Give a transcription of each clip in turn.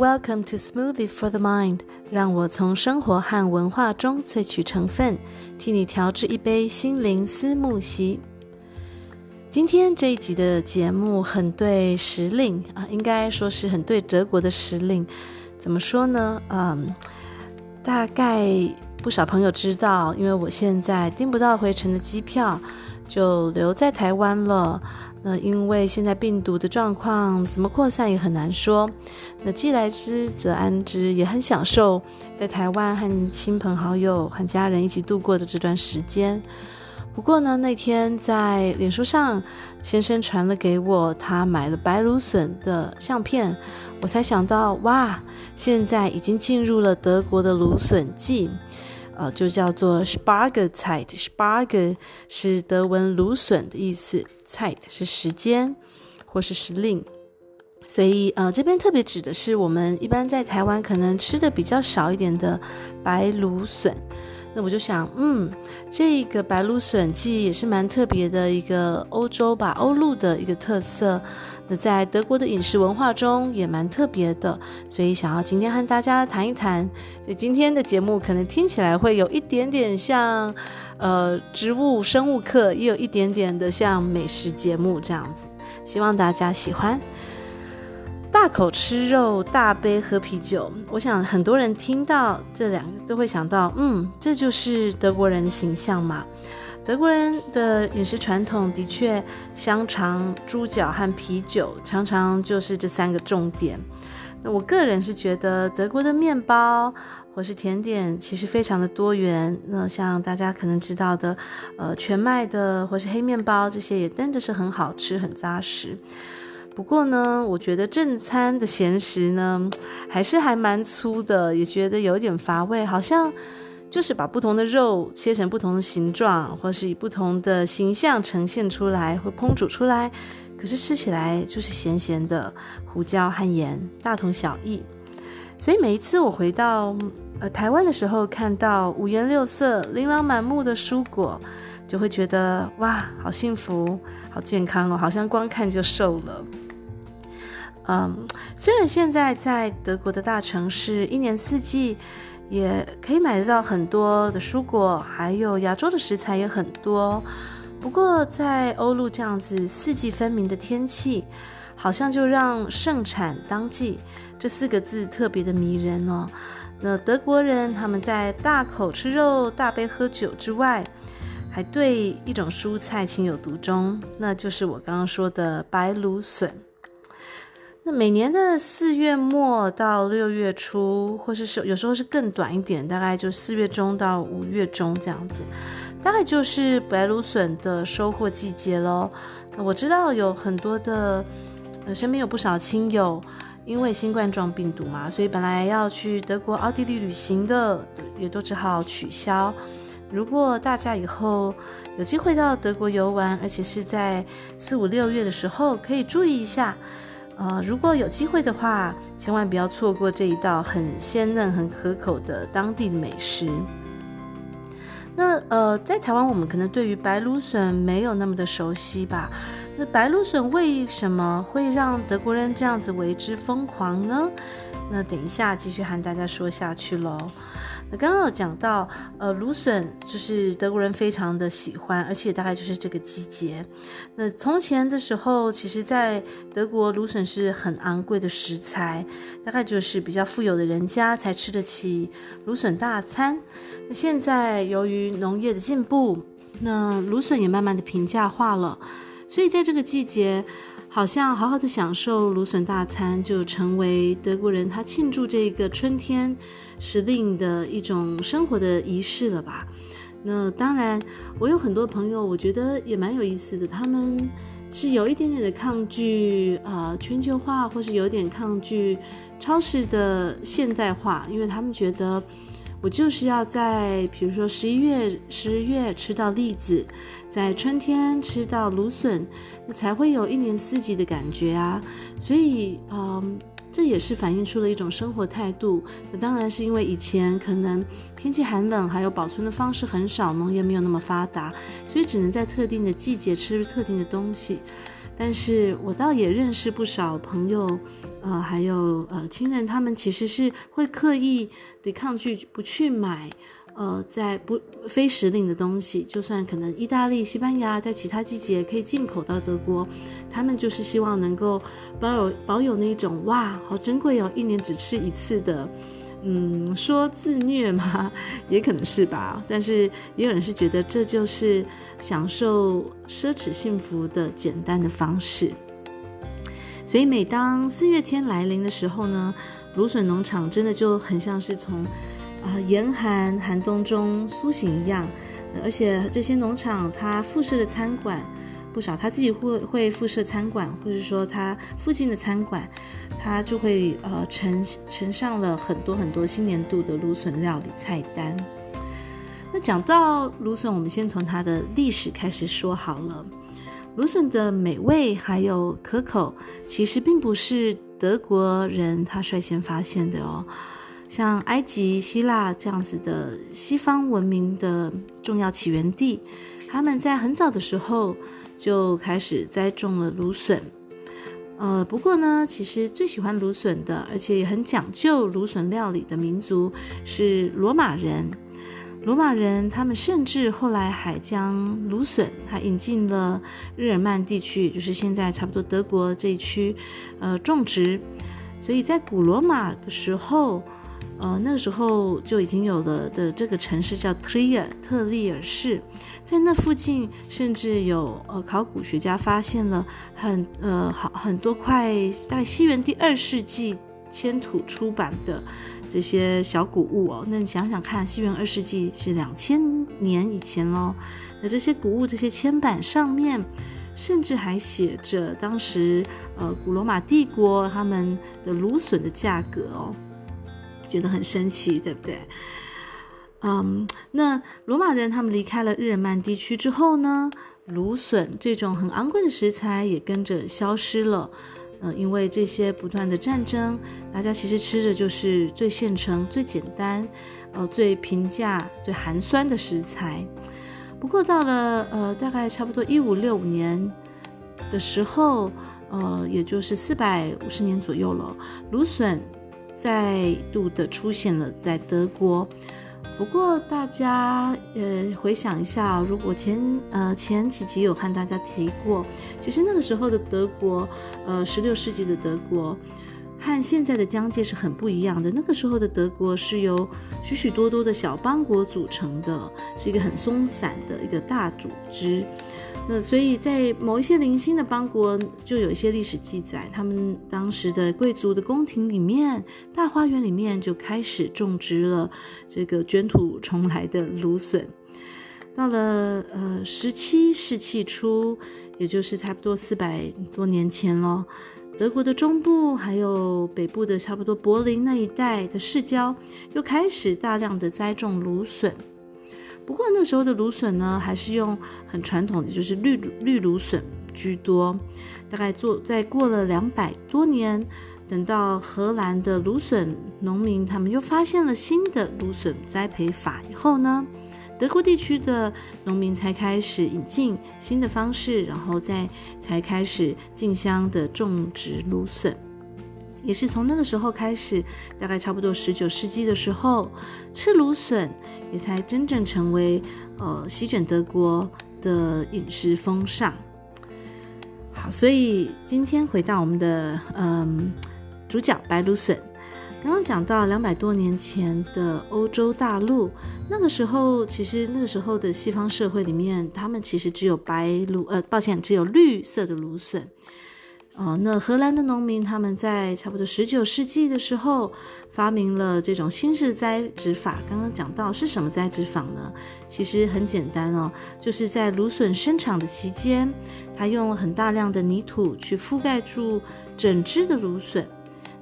Welcome to Smoothie for the Mind，让我从生活和文化中萃取成分，替你调制一杯心灵思慕昔。今天这一集的节目很对时令啊，应该说是很对德国的时令。怎么说呢？嗯，大概不少朋友知道，因为我现在订不到回程的机票，就留在台湾了。那因为现在病毒的状况怎么扩散也很难说。那既来之则安之，也很享受在台湾和亲朋好友和家人一起度过的这段时间。不过呢，那天在脸书上，先生传了给我他买了白芦笋的相片，我才想到哇，现在已经进入了德国的芦笋季，呃，就叫做 Spargelzeit。Spargel 是德文芦笋的意思。Zeit 是时间，或是时令，所以呃，这边特别指的是我们一般在台湾可能吃的比较少一点的白芦笋。那我就想，嗯，这个白芦笋季也是蛮特别的一个欧洲吧，欧陆的一个特色。那在德国的饮食文化中也蛮特别的，所以想要今天和大家谈一谈。所以今天的节目可能听起来会有一点点像。呃，植物生物课也有一点点的像美食节目这样子，希望大家喜欢。大口吃肉，大杯喝啤酒，我想很多人听到这两个都会想到，嗯，这就是德国人的形象嘛。德国人的饮食传统的确，香肠、猪脚和啤酒常常就是这三个重点。那我个人是觉得德国的面包。或是甜点其实非常的多元，那像大家可能知道的，呃，全麦的或是黑面包这些也真的是很好吃，很扎实。不过呢，我觉得正餐的咸食呢，还是还蛮粗的，也觉得有点乏味，好像就是把不同的肉切成不同的形状，或是以不同的形象呈现出来，或烹煮出来，可是吃起来就是咸咸的，胡椒和盐大同小异。所以每一次我回到呃台湾的时候，看到五颜六色、琳琅满目的蔬果，就会觉得哇，好幸福，好健康哦，好像光看就瘦了。嗯，虽然现在在德国的大城市，一年四季也可以买得到很多的蔬果，还有亚洲的食材也很多，不过在欧陆这样子四季分明的天气，好像就让盛产当季这四个字特别的迷人哦。那德国人他们在大口吃肉、大杯喝酒之外，还对一种蔬菜情有独钟，那就是我刚刚说的白芦笋。那每年的四月末到六月初，或是是有时候是更短一点，大概就四月中到五月中这样子，大概就是白芦笋的收获季节喽。那我知道有很多的。呃，身边有不少亲友，因为新冠状病毒嘛，所以本来要去德国、奥地利旅行的，也都只好取消。如果大家以后有机会到德国游玩，而且是在四五六月的时候，可以注意一下。呃，如果有机会的话，千万不要错过这一道很鲜嫩、很可口的当地的美食。那呃，在台湾，我们可能对于白芦笋没有那么的熟悉吧。那白芦笋为什么会让德国人这样子为之疯狂呢？那等一下继续和大家说下去喽。那刚刚有讲到，呃，芦笋就是德国人非常的喜欢，而且大概就是这个季节。那从前的时候，其实在德国芦笋是很昂贵的食材，大概就是比较富有的人家才吃得起芦笋大餐。那现在由于农业的进步，那芦笋也慢慢的平价化了。所以在这个季节，好像好好的享受芦笋大餐，就成为德国人他庆祝这个春天时令的一种生活的仪式了吧？那当然，我有很多朋友，我觉得也蛮有意思的，他们是有一点点的抗拒呃全球化，或是有点抗拒超市的现代化，因为他们觉得。我就是要在，比如说十一月、十月吃到栗子，在春天吃到芦笋，那才会有一年四季的感觉啊。所以，嗯，这也是反映出了一种生活态度。那当然是因为以前可能天气寒冷，还有保存的方式很少，农业没有那么发达，所以只能在特定的季节吃特定的东西。但是我倒也认识不少朋友，呃，还有呃亲人，他们其实是会刻意的抗拒不去买。呃，在不非时令的东西，就算可能意大利、西班牙在其他季节可以进口到德国，他们就是希望能够保有保有那种哇，好珍贵哦，一年只吃一次的，嗯，说自虐嘛，也可能是吧。但是也有人是觉得这就是享受奢侈幸福的简单的方式。所以每当四月天来临的时候呢，芦笋农场真的就很像是从。啊，严寒寒冬中苏醒一样，而且这些农场它附设的餐馆不少，他自己会会附设餐馆，或者说他附近的餐馆，他就会呃呈呈上了很多很多新年度的芦笋料理菜单。那讲到芦笋，我们先从它的历史开始说好了。芦笋的美味还有可口，其实并不是德国人他率先发现的哦。像埃及、希腊这样子的西方文明的重要起源地，他们在很早的时候就开始栽种了芦笋。呃，不过呢，其实最喜欢芦笋的，而且也很讲究芦笋料理的民族是罗马人。罗马人他们甚至后来还将芦笋还引进了日耳曼地区，就是现在差不多德国这一区，呃，种植。所以在古罗马的时候。呃，那个时候就已经有了的这个城市叫特利尔特利尔市，在那附近甚至有呃考古学家发现了很呃好很多块在西元第二世纪迁土出版的这些小古物哦。那你想想看，西元二世纪是两千年以前喽，那这些古物这些铅板上面甚至还写着当时呃古罗马帝国他们的芦笋的价格哦。觉得很神奇，对不对？嗯，那罗马人他们离开了日耳曼地区之后呢，芦笋这种很昂贵的食材也跟着消失了。嗯，因为这些不断的战争，大家其实吃的就是最现成、最简单、呃最平价、最寒酸的食材。不过到了呃大概差不多一五六五年的时候，呃，也就是四百五十年左右了，芦笋。再度的出现了在德国，不过大家呃回想一下，如果前呃前几集有和大家提过，其实那个时候的德国，呃十六世纪的德国和现在的疆界是很不一样的。那个时候的德国是由许许多多的小邦国组成的，是一个很松散的一个大组织。那所以在某一些零星的邦国，就有一些历史记载，他们当时的贵族的宫廷里面、大花园里面就开始种植了这个卷土重来的芦笋。到了呃十七世纪初，也就是差不多四百多年前了，德国的中部还有北部的差不多柏林那一带的市郊，又开始大量的栽种芦笋。不过那时候的芦笋呢，还是用很传统的，就是绿绿芦笋居多。大概做在过了两百多年，等到荷兰的芦笋农民他们又发现了新的芦笋栽培法以后呢，德国地区的农民才开始引进新的方式，然后再才开始竞相的种植芦笋。也是从那个时候开始，大概差不多十九世纪的时候，吃芦笋也才真正成为呃席卷德国的饮食风尚。好，所以今天回到我们的嗯主角白芦笋，刚刚讲到两百多年前的欧洲大陆，那个时候其实那个时候的西方社会里面，他们其实只有白芦呃，抱歉，只有绿色的芦笋。哦，那荷兰的农民他们在差不多十九世纪的时候发明了这种新式栽植法。刚刚讲到是什么栽植法呢？其实很简单哦，就是在芦笋生长的期间，他用了很大量的泥土去覆盖住整枝的芦笋。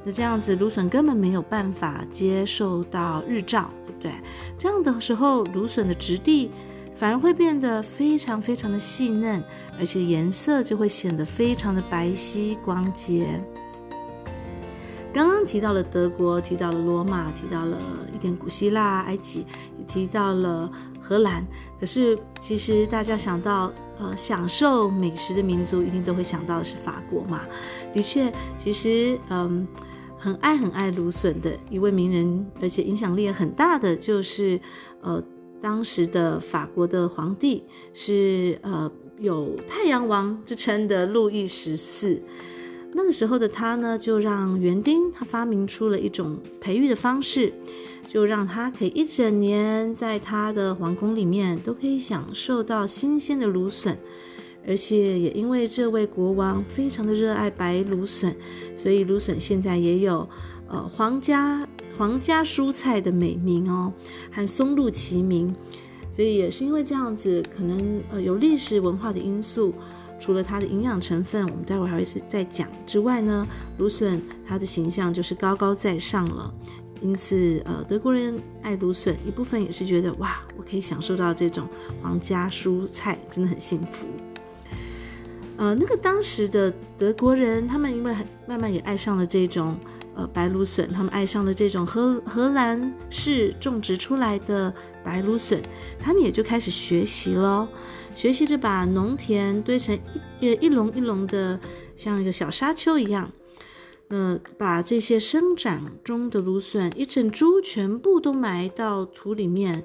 那这样子芦笋根本没有办法接受到日照，对不对？这样的时候，芦笋的质地。反而会变得非常非常的细嫩，而且颜色就会显得非常的白皙光洁。刚刚提到了德国，提到了罗马，提到了一点古希腊、埃及，也提到了荷兰。可是其实大家想到呃享受美食的民族，一定都会想到是法国嘛。的确，其实嗯，很爱很爱芦笋的一位名人，而且影响力很大的，就是呃当时的法国的皇帝是呃有太阳王之称的路易十四。那个时候的他呢，就让园丁他发明出了一种培育的方式，就让他可以一整年在他的皇宫里面都可以享受到新鲜的芦笋，而且也因为这位国王非常的热爱白芦笋，所以芦笋现在也有呃皇家皇家蔬菜的美名哦，和松露齐名，所以也是因为这样子，可能呃有历史文化的因素。除了它的营养成分，我们待会还会再讲之外呢，芦笋它的形象就是高高在上了。因此，呃，德国人爱芦笋一部分也是觉得哇，我可以享受到这种皇家蔬菜，真的很幸福。呃，那个当时的德国人，他们因为很慢慢也爱上了这种呃白芦笋，他们爱上了这种荷荷兰式种植出来的白芦笋，他们也就开始学习了。学习着把农田堆成一呃一笼一笼的，像一个小沙丘一样，那，把这些生长中的芦笋一整株全部都埋到土里面。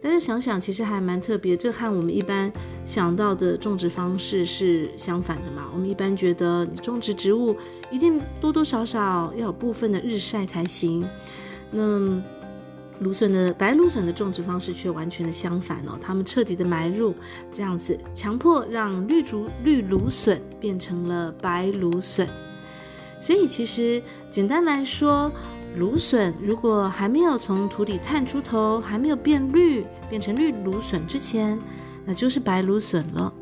大家想想，其实还蛮特别，这和我们一般想到的种植方式是相反的嘛。我们一般觉得你种植植物一定多多少少要有部分的日晒才行。那芦笋的白芦笋的种植方式却完全的相反哦，他们彻底的埋入，这样子强迫让绿竹绿芦笋变成了白芦笋。所以其实简单来说，芦笋如果还没有从土里探出头，还没有变绿变成绿芦笋之前，那就是白芦笋了。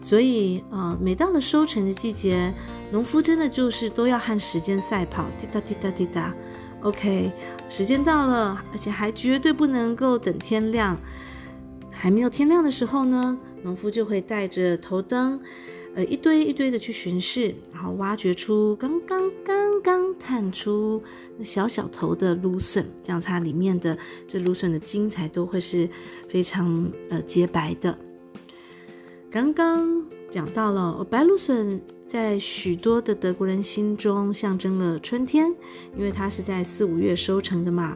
所以啊、呃，每到了收成的季节，农夫真的就是都要和时间赛跑，滴答滴答滴答。OK，时间到了，而且还绝对不能够等天亮。还没有天亮的时候呢，农夫就会带着头灯，呃，一堆一堆的去巡视，然后挖掘出刚刚刚刚探出那小小头的芦笋，这样它里面的这芦笋的茎才都会是非常呃洁白的。刚刚讲到了白芦笋。在许多的德国人心中，象征了春天，因为它是在四五月收成的嘛。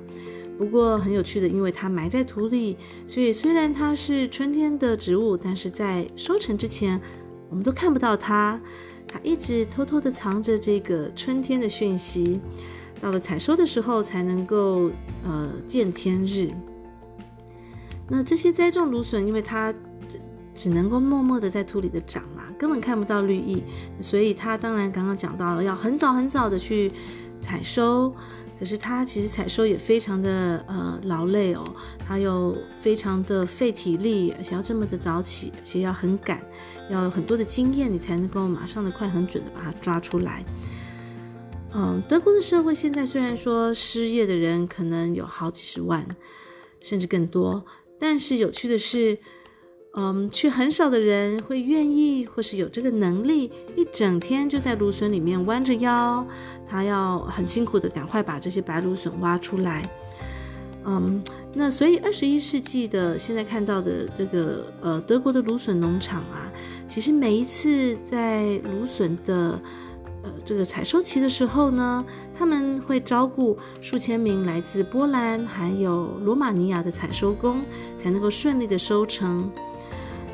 不过很有趣的，因为它埋在土里，所以虽然它是春天的植物，但是在收成之前，我们都看不到它。它一直偷偷的藏着这个春天的讯息，到了采收的时候才能够呃见天日。那这些栽种芦笋，因为它只只能够默默的在土里的长嘛。根本看不到绿意，所以它当然刚刚讲到了要很早很早的去采收，可是他其实采收也非常的呃劳累哦，他又非常的费体力，而且要这么的早起，而且要很赶，要有很多的经验，你才能够马上的快很准的把它抓出来。嗯，德国的社会现在虽然说失业的人可能有好几十万，甚至更多，但是有趣的是。嗯，却很少的人会愿意，或是有这个能力，一整天就在芦笋里面弯着腰，他要很辛苦的赶快把这些白芦笋挖出来。嗯，那所以二十一世纪的现在看到的这个呃德国的芦笋农场啊，其实每一次在芦笋的呃这个采收期的时候呢，他们会招募数千名来自波兰还有罗马尼亚的采收工，才能够顺利的收成。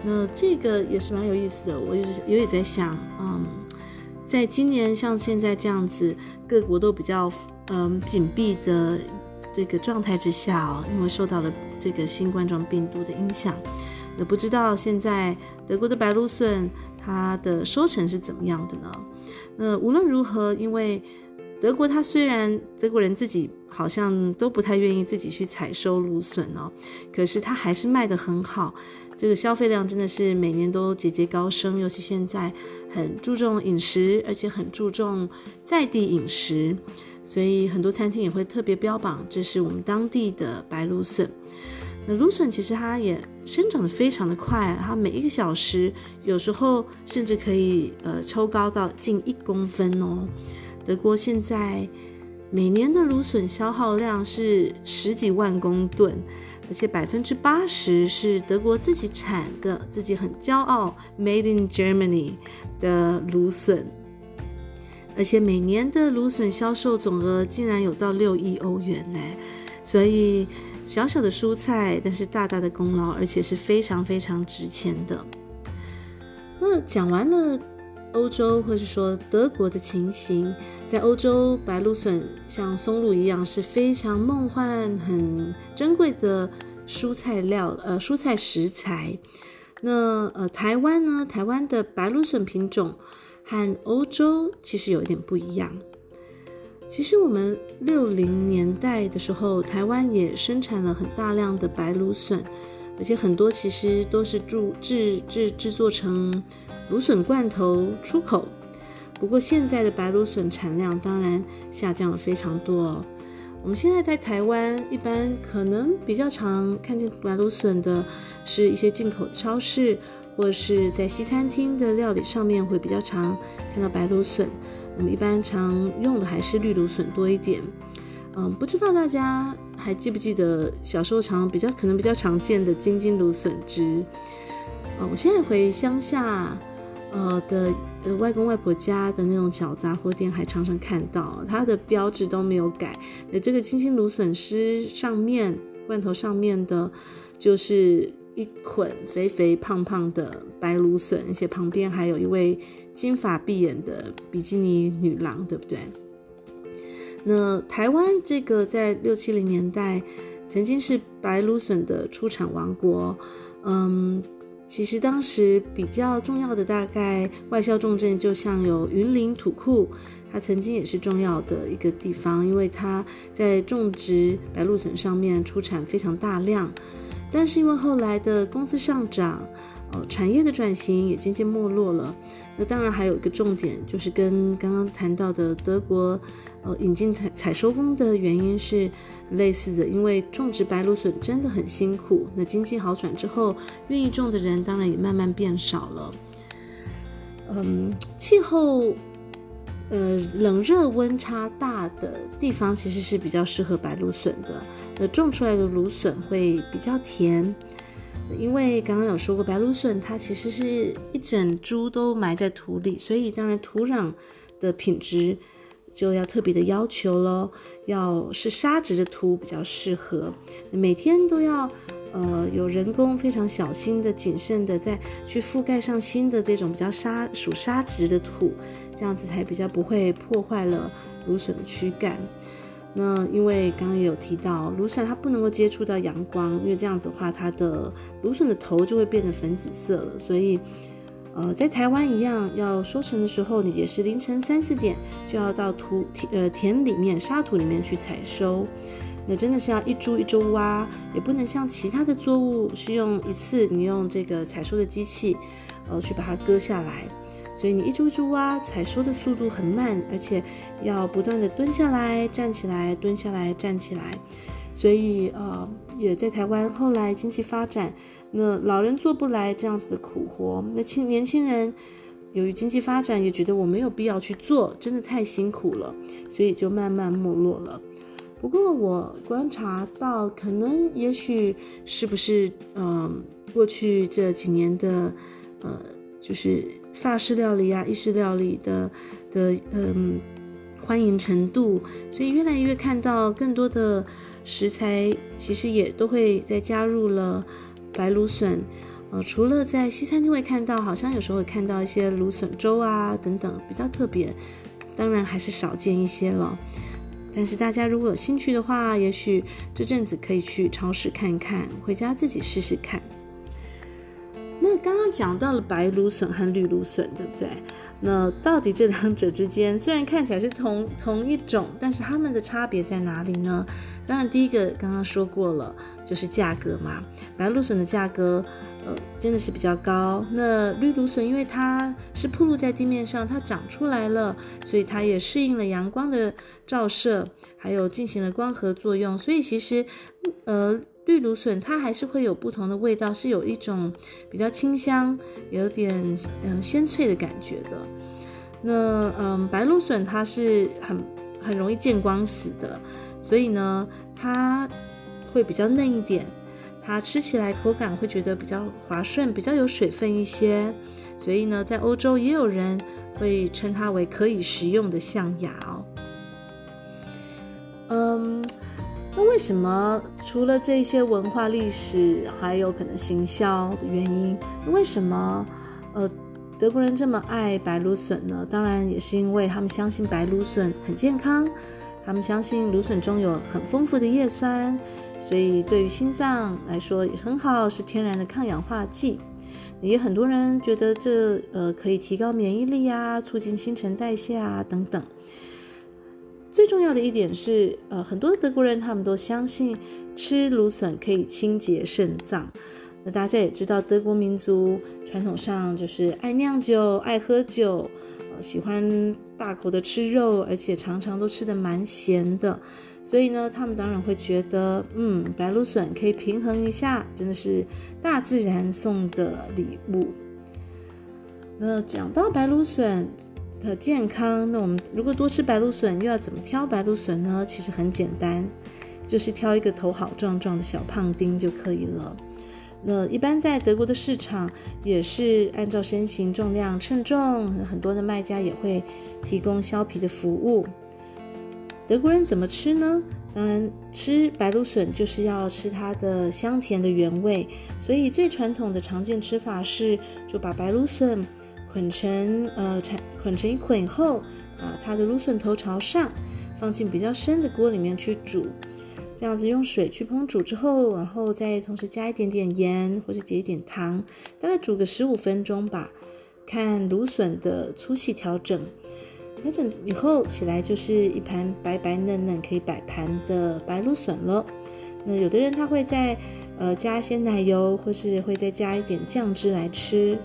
那这个也是蛮有意思的，我也是有也在想，嗯，在今年像现在这样子，各国都比较嗯紧闭的这个状态之下哦，因为受到了这个新冠状病毒的影响，那不知道现在德国的白芦笋它的收成是怎么样的呢？那无论如何，因为德国它虽然德国人自己好像都不太愿意自己去采收芦笋哦，可是它还是卖得很好。这个消费量真的是每年都节节高升，尤其现在很注重饮食，而且很注重在地饮食，所以很多餐厅也会特别标榜这是我们当地的白芦笋。那芦笋其实它也生长得非常的快，它每一个小时有时候甚至可以呃抽高到近一公分哦。德国现在每年的芦笋消耗量是十几万公吨。而且百分之八十是德国自己产的，自己很骄傲 “Made in Germany” 的芦笋，而且每年的芦笋销售总额竟然有到六亿欧元呢！所以小小的蔬菜，但是大大的功劳，而且是非常非常值钱的。那讲完了。欧洲或是说德国的情形，在欧洲白芦笋像松露一样是非常梦幻、很珍贵的蔬菜料，呃，蔬菜食材。那呃，台湾呢？台湾的白芦笋品种和欧洲其实有一点不一样。其实我们六零年代的时候，台湾也生产了很大量的白芦笋，而且很多其实都是制制制制作成。芦笋罐头出口，不过现在的白芦笋产量当然下降了非常多哦。我们现在在台湾，一般可能比较常看见白芦笋的是一些进口超市，或是在西餐厅的料理上面会比较常看到白芦笋。我们一般常用的还是绿芦笋多一点。嗯，不知道大家还记不记得小时候常比较可能比较常见的金金芦笋汁？啊，我现在回乡下。呃的呃外公外婆家的那种小杂货店，还常常看到它的标志都没有改。那这个青青芦笋丝上面罐头上面的，就是一捆肥肥胖胖的白芦笋，而且旁边还有一位金发碧眼的比基尼女郎，对不对？那台湾这个在六七零年代曾经是白芦笋的出产王国，嗯。其实当时比较重要的大概外销重镇，就像有云林土库，它曾经也是重要的一个地方，因为它在种植白芦笋上面出产非常大量。但是因为后来的工资上涨，呃，产业的转型也渐渐没落了。那当然还有一个重点，就是跟刚刚谈到的德国。引进采采收工的原因是类似的，因为种植白芦笋真的很辛苦。那经济好转之后，愿意种的人当然也慢慢变少了。嗯，气候呃冷热温差大的地方，其实是比较适合白芦笋的。那种出来的芦笋会比较甜，因为刚刚有说过，白芦笋它其实是一整株都埋在土里，所以当然土壤的品质。就要特别的要求喽，要是沙质的土比较适合，每天都要呃有人工非常小心的、谨慎的再去覆盖上新的这种比较沙属沙质的土，这样子才比较不会破坏了芦笋的躯干。那因为刚刚也有提到，芦笋它不能够接触到阳光，因为这样子的话，它的芦笋的头就会变得粉紫色了，所以。呃，在台湾一样，要收成的时候，你也是凌晨三四点就要到土田呃田里面沙土里面去采收。那真的是要一株一株挖，也不能像其他的作物是用一次你用这个采收的机器，呃，去把它割下来。所以你一株一株挖，采收的速度很慢，而且要不断的蹲下来、站起来、蹲下来、站起来。所以呃，也在台湾后来经济发展。那老人做不来这样子的苦活，那青年轻人由于经济发展也觉得我没有必要去做，真的太辛苦了，所以就慢慢没落了。不过我观察到，可能也许是不是嗯、过去这几年的呃，就是法式料理啊、意式料理的的嗯欢迎程度，所以越来越看到更多的食材，其实也都会再加入了。白芦笋，呃，除了在西餐厅会看到，好像有时候会看到一些芦笋粥啊等等，比较特别，当然还是少见一些了。但是大家如果有兴趣的话，也许这阵子可以去超市看看，回家自己试试看。那刚刚讲到了白芦笋和绿芦笋，对不对？那到底这两者之间，虽然看起来是同同一种，但是它们的差别在哪里呢？当然，第一个刚刚说过了，就是价格嘛。白芦笋的价格，呃，真的是比较高。那绿芦笋因为它是铺露在地面上，它长出来了，所以它也适应了阳光的照射，还有进行了光合作用，所以其实，呃。绿芦笋它还是会有不同的味道，是有一种比较清香，有点嗯鲜脆的感觉的。那嗯白芦笋它是很很容易见光死的，所以呢它会比较嫩一点。它吃起来口感会觉得比较滑顺，比较有水分一些。所以呢，在欧洲也有人会称它为可以食用的象牙哦。嗯，那为什么除了这些文化历史，还有可能行销的原因？为什么呃德国人这么爱白芦笋呢？当然也是因为他们相信白芦笋很健康。他们相信芦笋中有很丰富的叶酸，所以对于心脏来说也很好，是天然的抗氧化剂。也很多人觉得这呃可以提高免疫力啊，促进新陈代谢啊等等。最重要的一点是，呃，很多德国人他们都相信吃芦笋可以清洁肾脏。那大家也知道，德国民族传统上就是爱酿酒、爱喝酒。呃喜欢大口的吃肉，而且常常都吃得蛮咸的，所以呢，他们当然会觉得，嗯，白芦笋可以平衡一下，真的是大自然送的礼物。那讲到白芦笋的健康，那我们如果多吃白芦笋，又要怎么挑白芦笋呢？其实很简单，就是挑一个头好壮壮的小胖丁就可以了。那一般在德国的市场也是按照身形重量称重，很多的卖家也会提供削皮的服务。德国人怎么吃呢？当然吃白芦笋就是要吃它的香甜的原味，所以最传统的常见吃法是就把白芦笋捆成呃缠捆成一捆以后，把它的芦笋头朝上，放进比较深的锅里面去煮。这样子用水去烹煮之后，然后再同时加一点点盐或者挤一点糖，大概煮个十五分钟吧。看芦笋的粗细调整，调整以后起来就是一盘白白嫩嫩可以摆盘的白芦笋了。那有的人他会再呃加一些奶油，或是会再加一点酱汁来吃。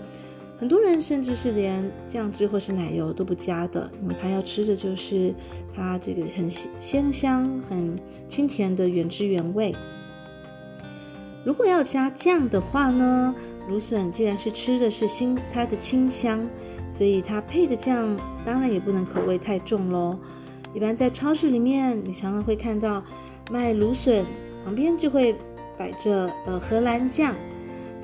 很多人甚至是连酱汁或是奶油都不加的，因为他要吃的就是它这个很鲜香、很清甜的原汁原味。如果要加酱的话呢，芦笋既然是吃的是新它的清香，所以它配的酱当然也不能口味太重喽。一般在超市里面，你常常会看到卖芦笋旁边就会摆着呃荷兰酱。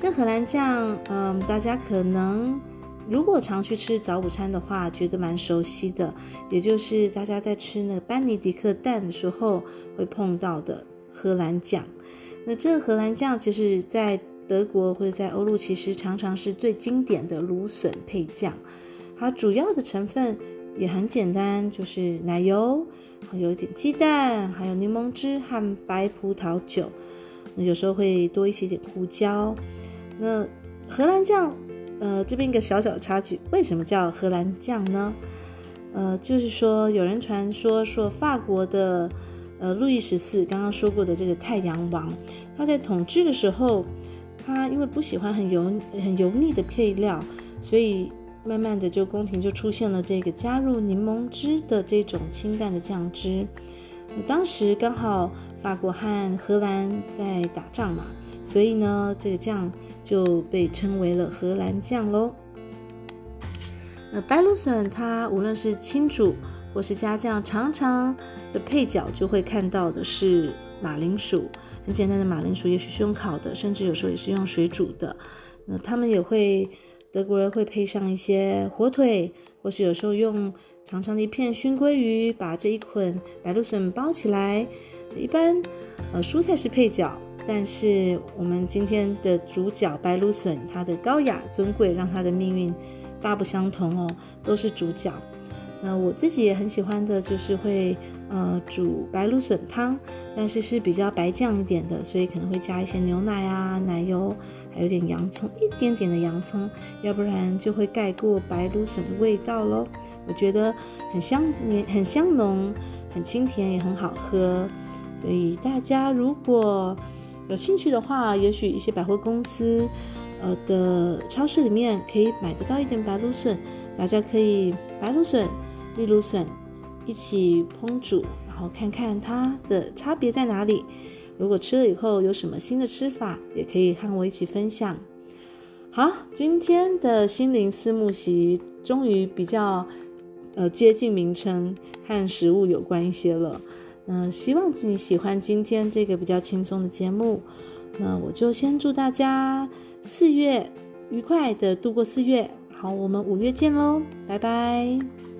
这荷兰酱，嗯，大家可能如果常去吃早午餐的话，觉得蛮熟悉的，也就是大家在吃那个班尼迪克蛋的时候会碰到的荷兰酱。那这个荷兰酱其实，在德国或者在欧陆，其实常常是最经典的芦笋配酱。它主要的成分也很简单，就是奶油，还有一点鸡蛋，还有柠檬汁和白葡萄酒。那有时候会多一些点胡椒。那荷兰酱，呃，这边一个小小的插曲，为什么叫荷兰酱呢？呃，就是说有人传说说法国的，呃，路易十四刚刚说过的这个太阳王，他在统治的时候，他因为不喜欢很油很油腻的配料，所以慢慢的就宫廷就出现了这个加入柠檬汁的这种清淡的酱汁。当时刚好法国和荷兰在打仗嘛，所以呢，这个酱。就被称为了荷兰酱喽。那白芦笋，它无论是清煮或是加酱，常常的配角就会看到的是马铃薯。很简单的马铃薯，也许是用烤的，甚至有时候也是用水煮的。那他们也会，德国人会配上一些火腿，或是有时候用长长的一片熏鲑鱼，把这一捆白芦笋包起来。一般，呃，蔬菜是配角。但是我们今天的主角白芦笋，它的高雅尊贵让它的命运大不相同哦，都是主角。那我自己也很喜欢的就是会呃煮白芦笋汤，但是是比较白酱一点的，所以可能会加一些牛奶啊、奶油，还有点洋葱，一点点的洋葱，要不然就会盖过白芦笋的味道喽。我觉得很香、很香浓、很清甜，也很好喝。所以大家如果有兴趣的话，也许一些百货公司，呃的超市里面可以买得到一点白芦笋，大家可以白芦笋、绿芦笋一起烹煮，然后看看它的差别在哪里。如果吃了以后有什么新的吃法，也可以和我一起分享。好，今天的心灵思慕席终于比较呃接近名称和食物有关一些了。嗯、希望你喜欢今天这个比较轻松的节目。那我就先祝大家四月愉快的度过四月。好，我们五月见喽，拜拜。